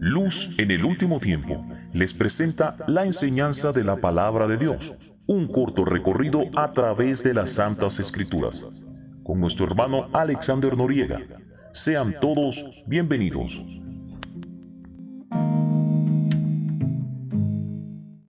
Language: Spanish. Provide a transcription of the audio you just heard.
Luz en el último tiempo les presenta la enseñanza de la palabra de Dios, un corto recorrido a través de las Santas Escrituras, con nuestro hermano Alexander Noriega. Sean todos bienvenidos.